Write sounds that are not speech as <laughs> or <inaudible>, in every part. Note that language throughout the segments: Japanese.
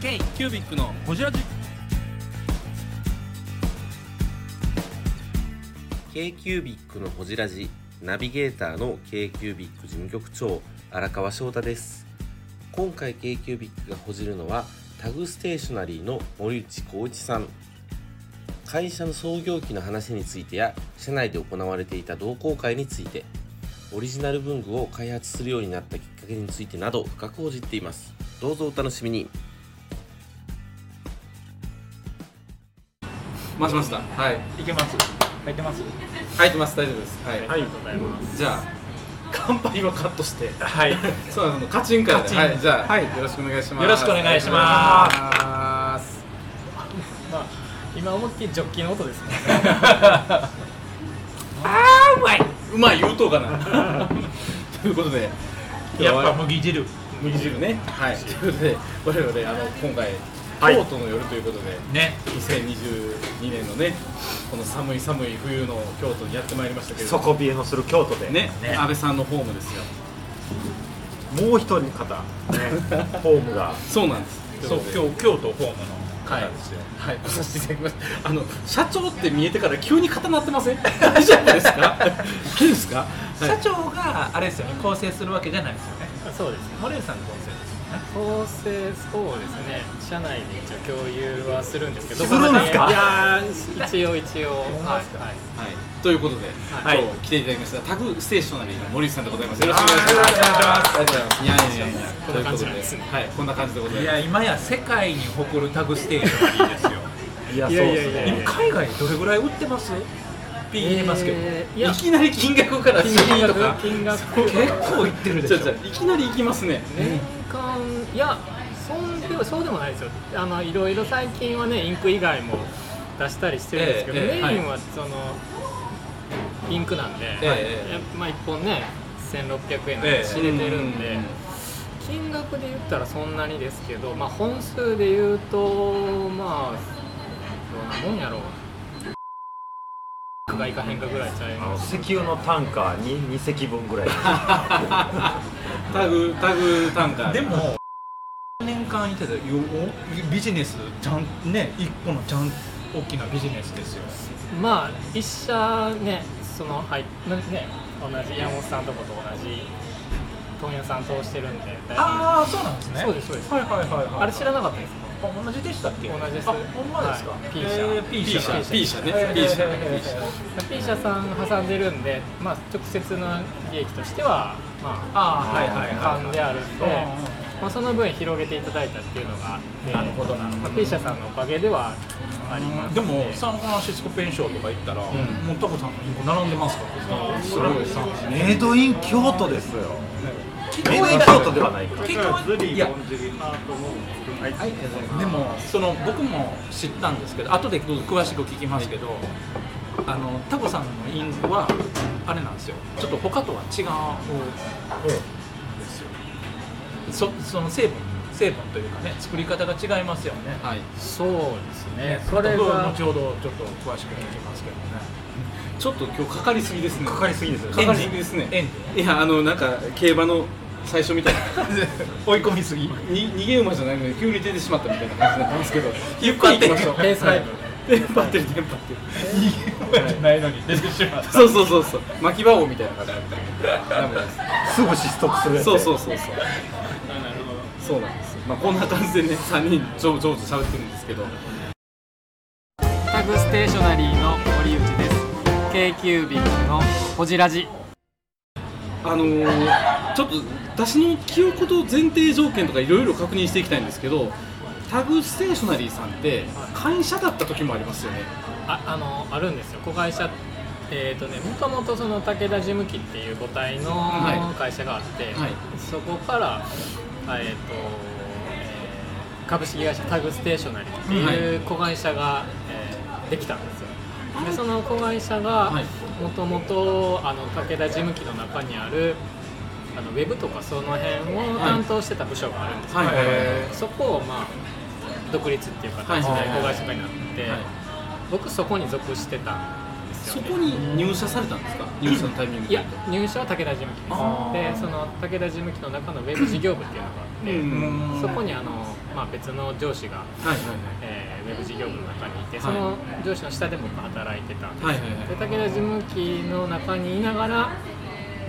K キュービックのホジラジ。K q u b i c のほじラジ。ナビゲーターの k q u b i c 事務局長荒川翔太です。今回 k q u b i c がほじるのはタグステーショナリーの森内光一さん。会社の創業期の話についてや社内で行われていた同好会についてオリジナル文具を開発するようになったきっかけについてなど深く報じっています。どうぞお楽しみに。回しました。はい。いけます。入ってます。入ってます。大丈夫です。はい、はい。ございます。じゃあ。乾杯はカットして。はい。<laughs> そうなのカチンから。でカチン。はい。じゃあ、はい。よろしくお願いします。よろしくお願いします。まあ、今思いっきりジョッキの音ですね。<laughs> うまい。うまい言うとうかな。<laughs> ということで。やっぱ麦汁。麦汁ね。はい。ということで我々あの今回はい京都の夜ということで、ね。2022年のねこの寒い寒い冬の京都にやってまいりましたけれど底冷えのする京都で、ね。ね。安倍さんのホームですよ。もう一人の方、ね、ホームが。そうなんです。そうといことで。京京都ホームのはい方ですよ、はい、来させていただきました。あの社長って見えてから急に固まってません？<laughs> 大丈夫ですか？大丈夫ですか？はい。社長があれですよね構成するわけじゃないですよね。そうですね。森内さんの構成構成そうですね。社内で一応共有はするんですけど。するんですか？いやー一応一応。はい。はい。はい、ということで、はい。今日来ていただきましたタグステーショナリーの森内さんでございます。よろしくお願いします。ありがとうございます。いやいやいやこんな感じです。ねはい、こんな感じでございます。い。や今や世界に誇るタグステーショナリーですよ。いやいやいやいやいや今海外どれぐらい売ってます？ピー入れますけど、えーいや。いきなり金額から金金額とか。金額。結構いってるでしょ。じゃじゃいきなり行きますね。年間いやそんでもそうでもないですよ。あのいろいろ最近はねインク以外も出したりしてるんですけど、ええええメインはそのインクなんで、ええやっぱまあ一本ね1600円ええで仕入れてるんで。うん金額で言ったらそんなにですけど、まあ、本数で言うとまあどんなもんやろうがいかへんかぐらいちゃいます。石油のタンカーに2隻分ぐらい。<laughs> タグタグ単価。でも年間いてたよ？ビジネスちゃんね一個のちゃん大きなビジネスですよ。まあ一社ねそのはいなね同じ山本さんとこと同じ問屋さん通してるんでああそうなんですね。そうですそうです。はいはいはいはいあれ知らなかったですか？あ同じでしたっけ？同じです。あほんまですか、はい。P 社えー P 社 P 社 P 社ね。えー P 社 P 社さん挟んでるんで、まあ、直接の利益としては、まあーはいはいはいであるんで、うんうん。まあ、その分広げていただいたっていうのがあって、なるほどなるほど。まあ P 社さんのおかげではありますで。もサンフランシスコペンションとか行ったら、もうタコさんのインコ並んでますからす。ごいです。メイドイン京都ですよメイドイン京都ではないか結局いやでもその僕も知ったんですけど後で詳しく聞きますけど、あのタコさんのインクはあれなんですよ。ちょっと他とは違うんですよ。そその成分成分というかね作り方が違いますよね。はい。そうですね。ね、それ後が後ほどちょっと詳しく聞きますけどね。ちょっと今日かかりすぎですね。かかりすぎですよ。かかりすぎですね。いやあのなんか競馬の最初みたいな。<laughs> 追い込みすぎに逃げ馬じゃないのに急に出てしまったみたいな感じになってますけど。ゆっくり行きましょうペース配分テンパってるテンパってる。じゃないのに出てしまった。そうそうそうそう。巻き場王みたいな感じダメです。すぐ失速するそうそうそうそう。そうなんですまあこんな感じでね3人上上手喋ってるんですけど。タグステーショナリーの森内です。k q b のほじラジあのー、ちょっと私の記憶と前提条件とかいろいろ確認していきたいんですけどタグステーショナリーさんって会社だった時もありますよね。ああのあるんですよ。子会社えーとね、もともとその武田事務機っていう母体のはい。会社があって、はい。そこから、えーとえー株式会社タグステーショナリーっていう子会社が、えーできたんですよでその子会社がはいもともとあの武田事務機の中にあるあのウェブとかその辺を担当してた部署があるんですよ、はい。はいはいそこをまあ独立っていう形で子会社化になって、はい。僕そこに属してたんですよ、ね、そこに入社されたんですか？入社のタイミングいや入社は武田事務機です。でその武田事務機の中のウェブ事業部っていうのがあってそこにあの、まあ、別の上司が、はいはいえーウェブ事業部の中にいてはい。その上司の下で僕働いてたんですよ、はいはいはい。で武田事務機の中にいながら、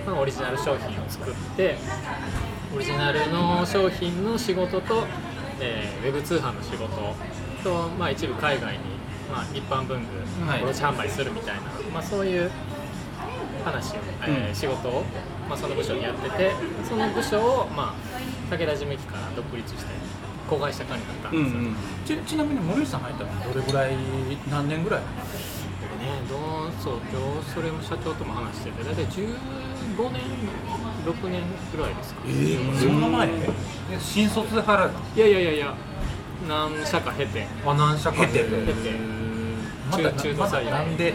まあ、オリジナル商品を作ってオリジナルの商品の仕事と、えーウェブ通販の仕事と、まあ、一部海外に、まあ、一般文具はい卸販売するみたいな、まあ、そういう話を、えーうん。仕事を、まあ、その部署にやっててその部署を、まあ、武田事務機から独立して子会社化になったんですよ、うんうん。ちちなみに森内さん入ったのはどれぐらい何年ぐらい？ね、どうそう今日それも社長とも話してて。大体15年6年ぐらいですか。えー、そんな前？で新卒で入られたいやいやいやいや。何社か経て。あ何社か経て。経て。中途採用。なんで？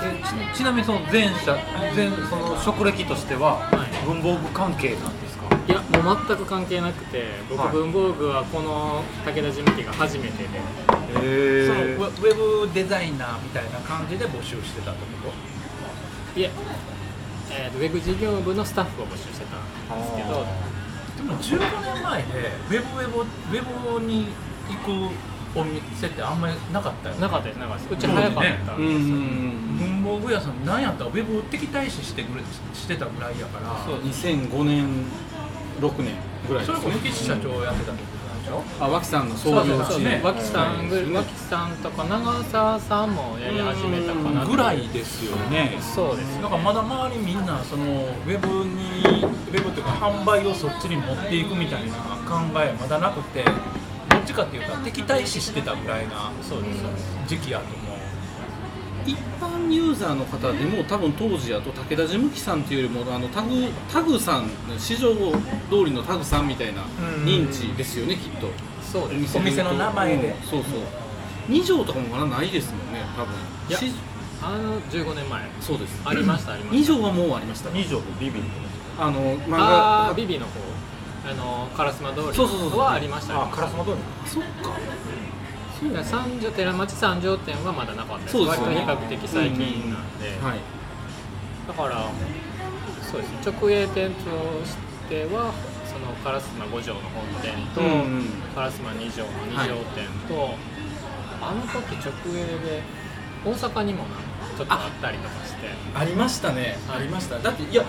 えちちなみにその前社前その職歴としてははい。文房具関係なんでいやもう全く関係なくて僕、はい。文房具はこの武田事務機が初めてで。へそのウェウェブデザイナーみたいな感じで募集してたってこいええーとウェブ事業部のスタッフを募集してたんですけど。とでも15年前でウェブウェブウェブに行くお店ってあんまりなかったよね？なかったですなかったです。うち早かったんですよ、文房具屋さんなんやった？らウェブ敵対視してくれしてたぐらいやから。そう2005年6年ぐらいそれですね。こそ岸社長やってたんでしょ？あ脇さんの創業地ね。脇さんぐはい脇さんとか長澤さんもやり始めたかなぐらいですよね。そうですだからまだ周りみんなそのウェブにウェブっていうか販売をそっちに持っていくみたいな考えまだなくてどっちかっていうと敵対視してたぐらいなそうですそうです。時期やと思う一般ユーザーの方でも多分当時やと武田事務機さんっていうよりもあのタグタグさん市場通りのタグさんみたいな認知ですよねきっと。そうです。お店の名前で。うんそうそう。2条とかもまだないですもんね多分。いやしあの15年前。そうです。ありました <laughs> ありま2した。条はもうありました。二条とビビリあの漫画あービビの方。あの烏丸通りそうそうそうそう。はありました。あカラスマ通り。そっか三条寺町三条店はまだなかったですそうですよね。割と比較的最近なんで、はい。だからそうです。ね直営店としてはその烏丸五条の本店と、うん烏丸二条の二条店と、あの時直営で大阪にもなちょっとあったりとかして。ありましたね、はいありました。だっていや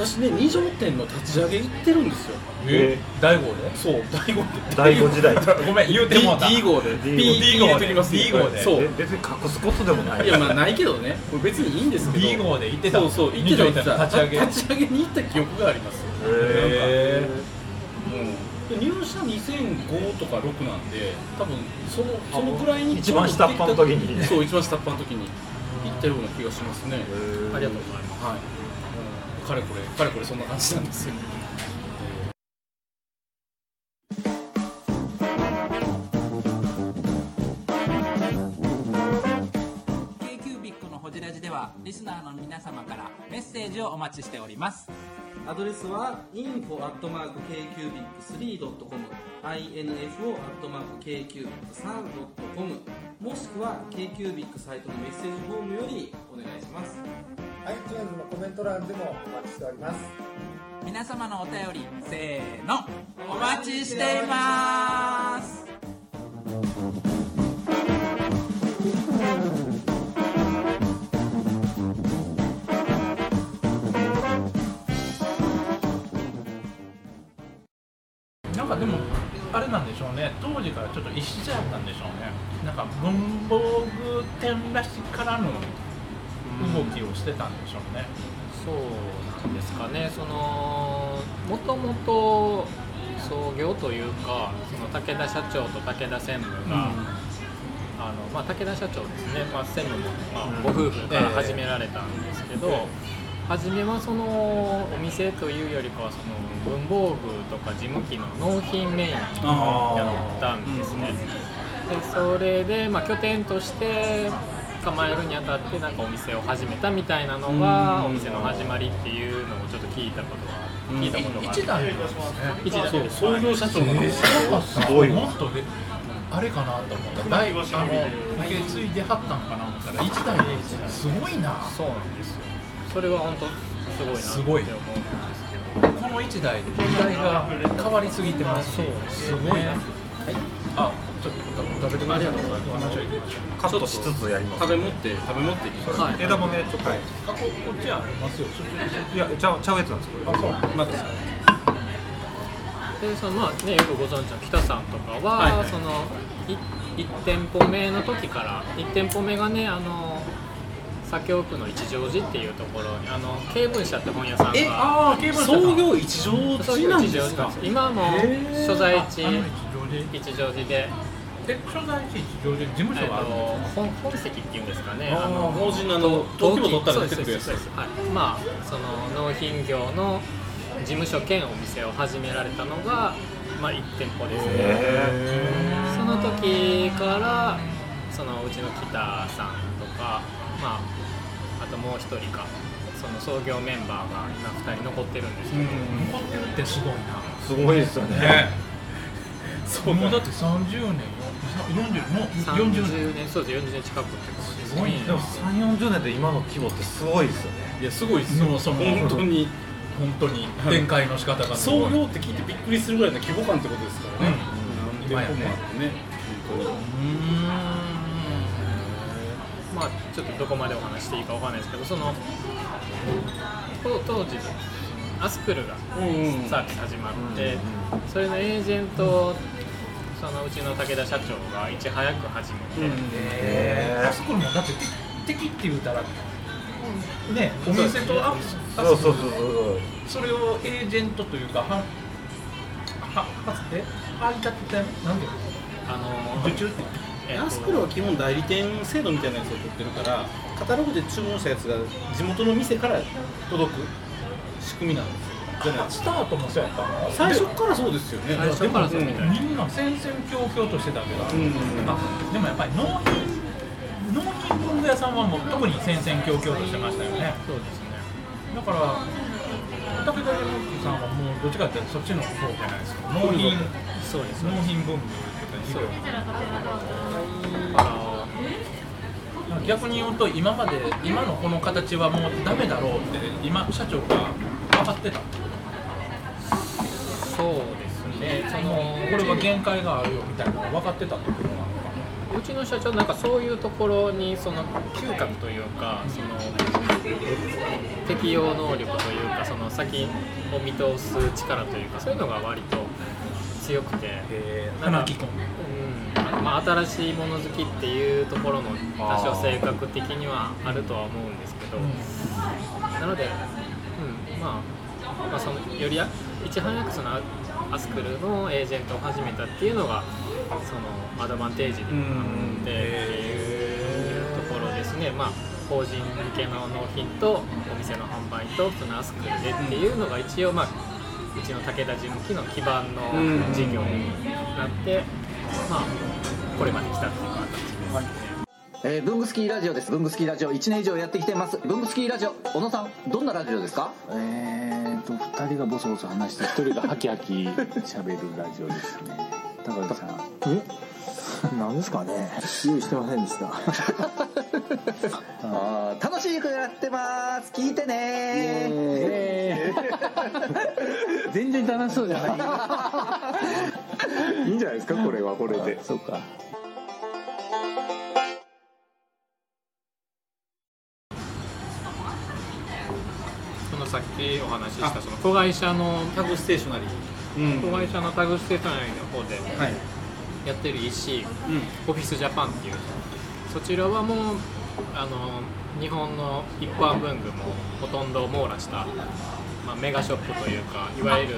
私ね二条店の立ち上げ行ってるんですよ。え大号で？そう大悟って第五時代。<laughs> ごめん言うて D, もうた。D 号で。D 号で。D 号で。そう。え別に隠すことでもない。いやまあないけどね。これ別にいいんですけど。D 号で行ってた。そうそう行ってた行ってた。立ち上げ。立ち上げに行った記憶があります。よへうん。で入社2005とか6なんで多分そのそのくらいに一番下っ端の時に。そう一番下っ端の時に行ったような気がしますね。ありがとうございます。はい、うんかれこれかれこれそんな感じなんですよ。リスナーの皆様からメッセージをお待ちしております。アドレスは info.kcubic3.com info.kcubic3.com もしくは KQBIC サイトのメッセージフォームよりお願いします iTunes のコメント欄でもお待ちしております。皆様のお便りせーの。お待ちしています。なんかでもあれなんでしょうね。当時からちょっと一緒やったんでしょうね。なんか文房具店らしからぬ動きをしてたんでしょうね、そうなんですかね。そのもともと創業というかその武田社長と武田専務が、あのまあ、武田社長ですね、まあ、専務も、まあ、ご夫婦から始められたんですけど、初めはそのお店というよりかはその文房具とか事務機の納品メインやったんですね。でそれで、まあ、拠点として構えるにあたってなんかお店を始めたみたいなのがお店の始まりっていうのをちょっと聞いたことが聞いたことがある。一代なんですね。一代そう創業社長なんですすごいもっとであれかなと思った。大あの受け継いではったんかな思ったら一代ですごいな。そうなんですよ。それは本当すごいなすごいって思うんですけど。このの一台で時代が変わりすぎてます。そうですねあちょっと食べてください行きましょう行きましょうカットしつつやります。食べ持って食べ持っていきます、はい。枝豆ちょっと。あここっちありますよ。いやちゃうちゃうやつなんですこれあそうまずでそのまあねよくご存知の北さんとかは、はい。はいそのい1店舗目の時から1店舗目がねあの左京区の一乗寺っていうところにあの経文社って本屋さんが。えああケーブル創業一条そう地なんです。か今も所在地一乗寺で、え所在地一乗寺事務えっと所があるんですか本本籍っていうんですかね。ああのの法人のあの登記簿取ったら出てくるやつですはい、まあその納品業の事務所兼お店を始められたのが、まあ、1店舗ですね。その時からそのうちの北さんとか、まあ、あともう一人かその創業メンバーが今2人残ってるんですけど、残ってるってすごいな。すごいですよね。そうだって30年40もう40年30年そうです40年近くってことですすごいね。でも3 4 0年で今の規模ってすごいですよね。いやすごいですよもうその本当に本当に展開の仕方が創業って聞い。てびっくりするぐらいの規模感ってことですからね、うん。何店舗もあってね本当に。まあちょっとどこまでお話していいかわかんないですけどその当当時アスクルがうんうんサービス始まって、それのエージェントをそのうちの武田社長がいち早く始めて、えー。あそこもだって敵って言うたらねお店とああそうそうそうそう。それをエージェントというかはははえ配達店なんていうのあの受注ってえっとアスクルは基本代理店制度みたいなやつを取ってるからカタログで注文したやつが地元の店から届く仕組みなんですよじゃないスタートもそうやったの？最初からそうですよね。最初からそうみたいみんな戦々恐々としてたけど、うん。あでもやっぱり納品納品文具屋さんはもう特に戦々恐々としてましたよね。そうですね。だから武田山木さんはもうどっちかっていうとそっちの方じゃないですか。納品そうです納品文具とかそう肥料あ逆に言うと今まで今のこの形はもうダメだろうって今社長が分かってた。のそうですね。そのこれは限界があるよみたいなのが分かってたってことなのかうちの社長なんかそういうところにその嗅覚というかその適応能力というかその先を見通す力というかそういうのが割と強くて、花木君うん。まあ、新しいもの好きっていうところも多少性格的にはあるとは思うんですけど、なので、うん。まあ、まあそのよりやいち早くそのアアスクルのエージェントを始めたっていうのがそのアドバンテージになってっていうところですね、まあ、法人向けの納品とお店の販売とそのアスクルでっていうのが一応、まあ、うちの武田事務機の基盤の事業になって、まあ、これまで来たっていう形ですね。えー、ブングスキーラジオです。ブングスキーラジオ。1年以上やってきてます。ブングスキーラジオ、小野さん、どんなラジオですか？えーと2人がボソボソ話して1人がハキハキ喋るラジオですね。高橋さん。え？何ですかね？用意してませんでした。<laughs> あー楽しくやってます。聞いてね。全然楽しそうじゃない。<laughs> いいんじゃないですか？これはこれで。そうかっきお話ししたその子会社のタグステーショナリー。うん。子会社のタグステーショナリーの方ではい。やってる EC うん。オフィスジャパンっていう。そちらはもうあの日本の一般文具もほとんど網羅した、まあ、メガショップというかいわゆる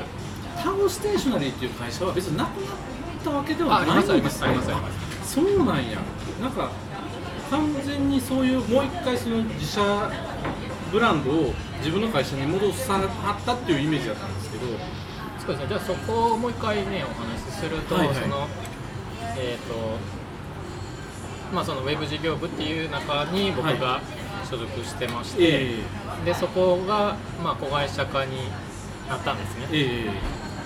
タグステーショナリーっていう会社は別になくなったわけではあありないますありますんですねありますあります。そうなんや。なんか完全にそういうもう一回その自社ブランドを自分の会社に戻さはったっていうイメージだったんですけどそうですね。じゃあそこをもう一回ねお話しすると、はいはい。そのえっ、とまあそのウェブ事業部っていう中に僕が所属してまして、えでそこがまあ子会社化になったんですね。え、え。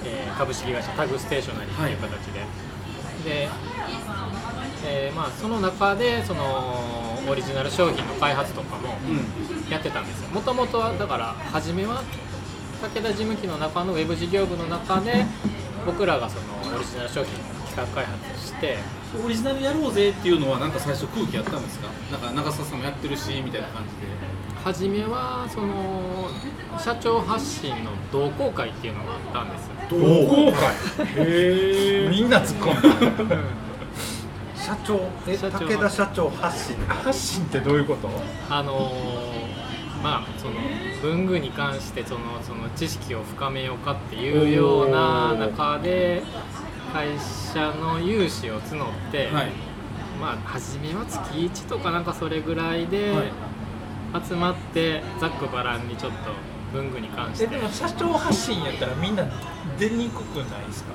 えー株式会社タグステーショナリーという形で、で、えーまあ、その中でそのオリジナル商品の開発とかもえうんやってたんですよ。もともとはだから初めは武田事務機の中のウェブ事業部の中で僕らがそのオリジナル商品を企画開発してオリジナルやろうぜっていうのはなんか最初空気あったんですか？なんか長澤さんもやってるしみたいな感じで。初めはその社長発信の同好会っていうのがあったんです同好会？へえみんな突っ込んだ。社長？え社長武田社長発信。発信ってどういうこと？あのーまあその文具に関してそのその知識を深めようかっていうような中で会社の融資を募って、はい。まあ初めは月1とかなんかそれぐらいではい。集まってざっくばらんにちょっと文具に関して。えでも社長発信やったらみんな出にくくないですか？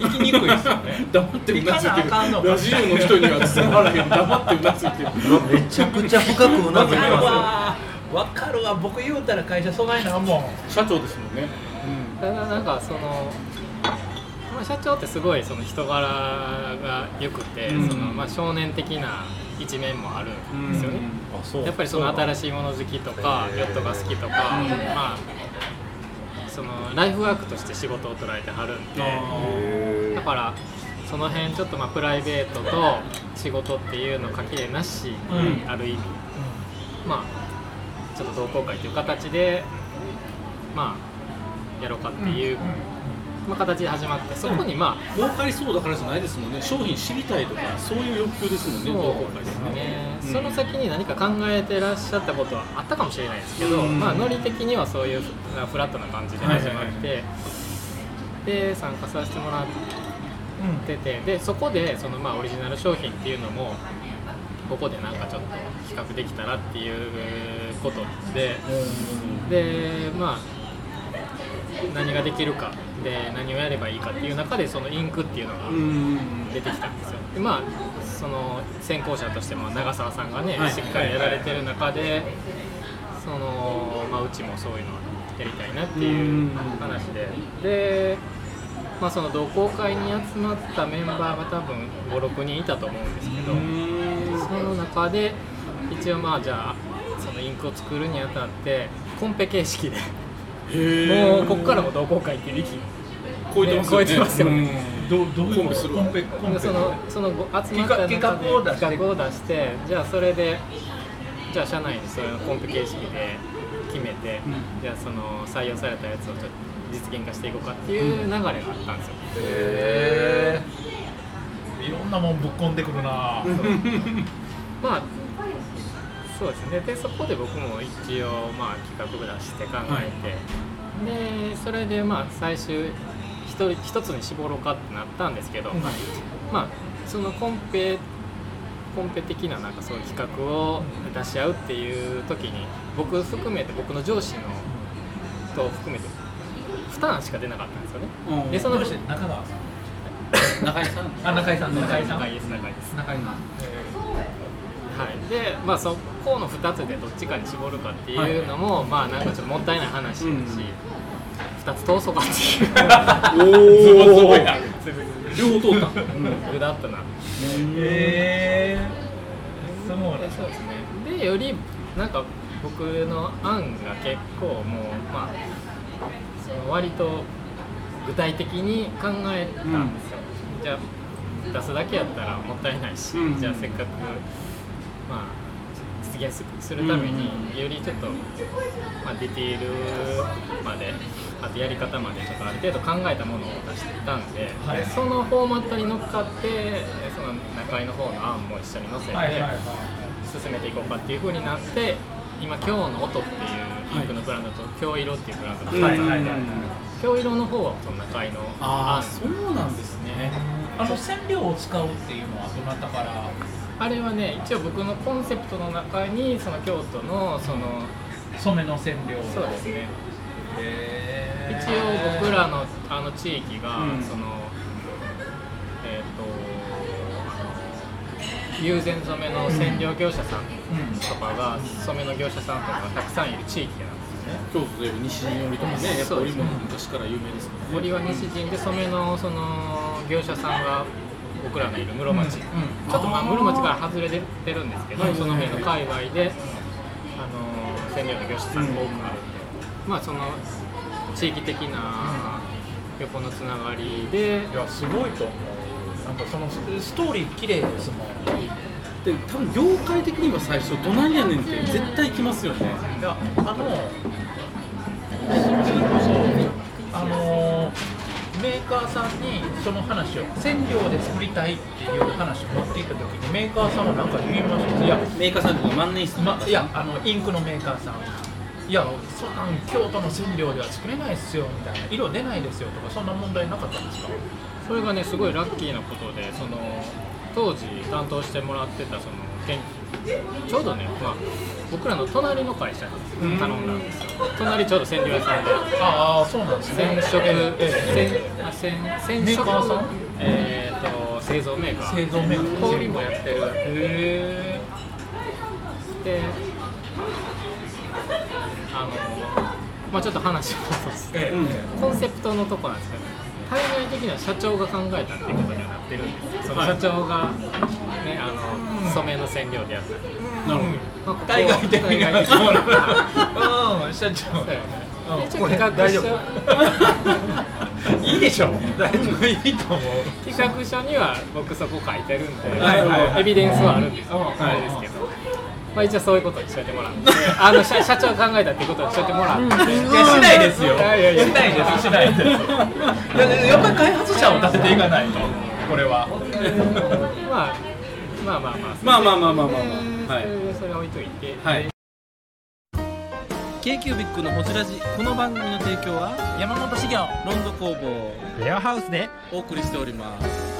行きにくいですよね。黙ってうなずいてるラジオの人には伝わらへん。黙ってうなずいてる。めちゃくちゃ深くうなわかるずいてますよ。わわかるわ僕言うたら会社そないなんもん。社長ですもんね。ただなんかその、まあ、社長ってすごいその人柄が良くて、うん。そのまあ、少年的な一面もあるんですよね、うやっぱりその新しいもの好きとかヨットが好きとか、まあそのライフワークとして仕事を捉えてはるんでだからその辺ちょっとまあプライベートと仕事っていうのかきれなし、うん。ある意味、まあちょっと同好会という形でまあやろうかっていう、まあ、形で始まってそこにまあ、儲かりそうだからじゃないですもんね。商品知りたいとかそういう欲求ですもんねそうですすね。ね、うん。その先に何か考えてらっしゃったことはあったかもしれないですけど、うん。まあ、ノリ的にはそういうフフラットな感じで始まって、で参加させてもらっててでそこでその、まあ、オリジナル商品っていうのもここでなんかちょっと比較できたらっていうことで、でまあ何ができるかで何をやればいいかっていう中でそのインクっていうのがうん出てきたんですよ。でまあその先行者としても長澤さんがね、はい。しっかりやられてる中でその、まあ、うちもそういうのやりたいなっていう話で。で、まあ、その同好会に集まったメンバーが多分56人いたと思うんですけどその中で一応まあじゃあそのインクを作るにあたってコンペ形式でもうここからも同好会っていう域。超えてますよね。超えてますよね。どうどういうコンペするわ。コンペ。コンペそのそのご集まった中で企画企画を出して。企画を出してじゃあそれでじゃあ社内にそういうコンペ形式で決めて、じゃあその採用されたやつをちょっと実現化していこうかっていう流れがあったんですよ、へえいろんなもんぶっ込んでくるな <laughs> まあそうですね。でそこで僕も一応まあ企画部出して考えて、でそれでまあ最終一人一つに絞ろうかってなったんですけど、まあそのコンペコンペ的ななんかそういう企画を出し合うっていう時に僕含めて僕の上司のと含めて負担しか出なかったんですよね。でその中川さん？<laughs> 中井さん？あ中井さん。中井さん？中井です中井です。中井さんはい、でまあそこの2つでどっちかに絞るかっていうのも、まあなんかちょっともったいない話だし、2つ通そうかっていう。おお <laughs> 両方通った。具だったな。へえそうなんでそうですねでよりなんか僕の案が結構もうまあその割と具体的に考えたんですよ、じゃあ出すだけやったらもったいないし、うん。じゃあせっかくまあ実現するためによりちょっと、まあ、ディティールまであとやり方までちょっとある程度考えたものを出してたんで,、はい。でそのフォーマットに乗っかってその中井の方の案も一緒に載せて、進めていこうかっていう風になって今今日の音っていうインクのブランドと京色っていうブランドが2つあって、はいはいはい。京色の方はその中井の案。ああそうなんですね。あの染料を使うっていうのはどなたからあれはね一応僕のコンセプトの中にその京都のその染めの染料そうですね。へ一応僕らのあの地域が、うん。そのえっ、と友禅染めの染料業者さんとかが、染めの業者さんとかがたくさんいる地域なんです京都で西陣織とかねやっぱ織物昔から有名ですもんね。森は西陣で染めのその業者さんが僕らのいる室町、ちょっとまあ室町から外れてるんですけど、その辺の界隈で、あの染料の業者さんが多くあるんで、まあその地域的な横のつながりで。いやすごいと思う。なんかそのストーリー綺麗ですもん。で多分業界的には最初どないやねんって絶対来ますよね。いやあのそれこそあのメーカーさんにその話を染料で作りたいっていう話を持っていった時にメーカーさんは何か言いました？いや。メーカーさんとか万年筆ま、いやあのインクのメーカーさんいやそんなん京都の染料では作れないっすよみたいな。色出ないですよとかそんな問題なかったんですか？それがねすごいラッキーなことでその当時担当してもらってたその研ちょうどね、まあ、僕らの隣の会社に頼んだんですよ。隣ちょうど染料屋さんで。ああそうなんですね。染色ええ。染あ染染メー色カーさん？えーと製造メーカー。製造メーカー。小売もやってる。へであのまあちょっと話を戻すとええ。コンセプトのとこなんですけど対外的には社長が考えたっていうことにはなってるんですよ。その社長が、ね、あの染めの染料でやったり、なるほまあここ海外的海な外的なうん社長そうんこれ大丈書夫。いいでしょ。大丈夫。いいと思う。企画書には僕そこ書いてるんで、はいはい。はいエビデンスはあるんですよ、うん。あれですけど、まあ、一応そういうことにしといてもらって。<laughs> あの社社長が考えたっていうことにしといてもらって、いやしないですよ。いやいやいや。しないです。しないです。いややっぱり開発者を立てていかないと。これは。まあ、まあまあまあ。まあまあまあまあまあまあ。はい。それ置いといて、はい。k q b i c のほじラジこの番組の提供は山本修行ロンド工房。レアハウスで。お送りしております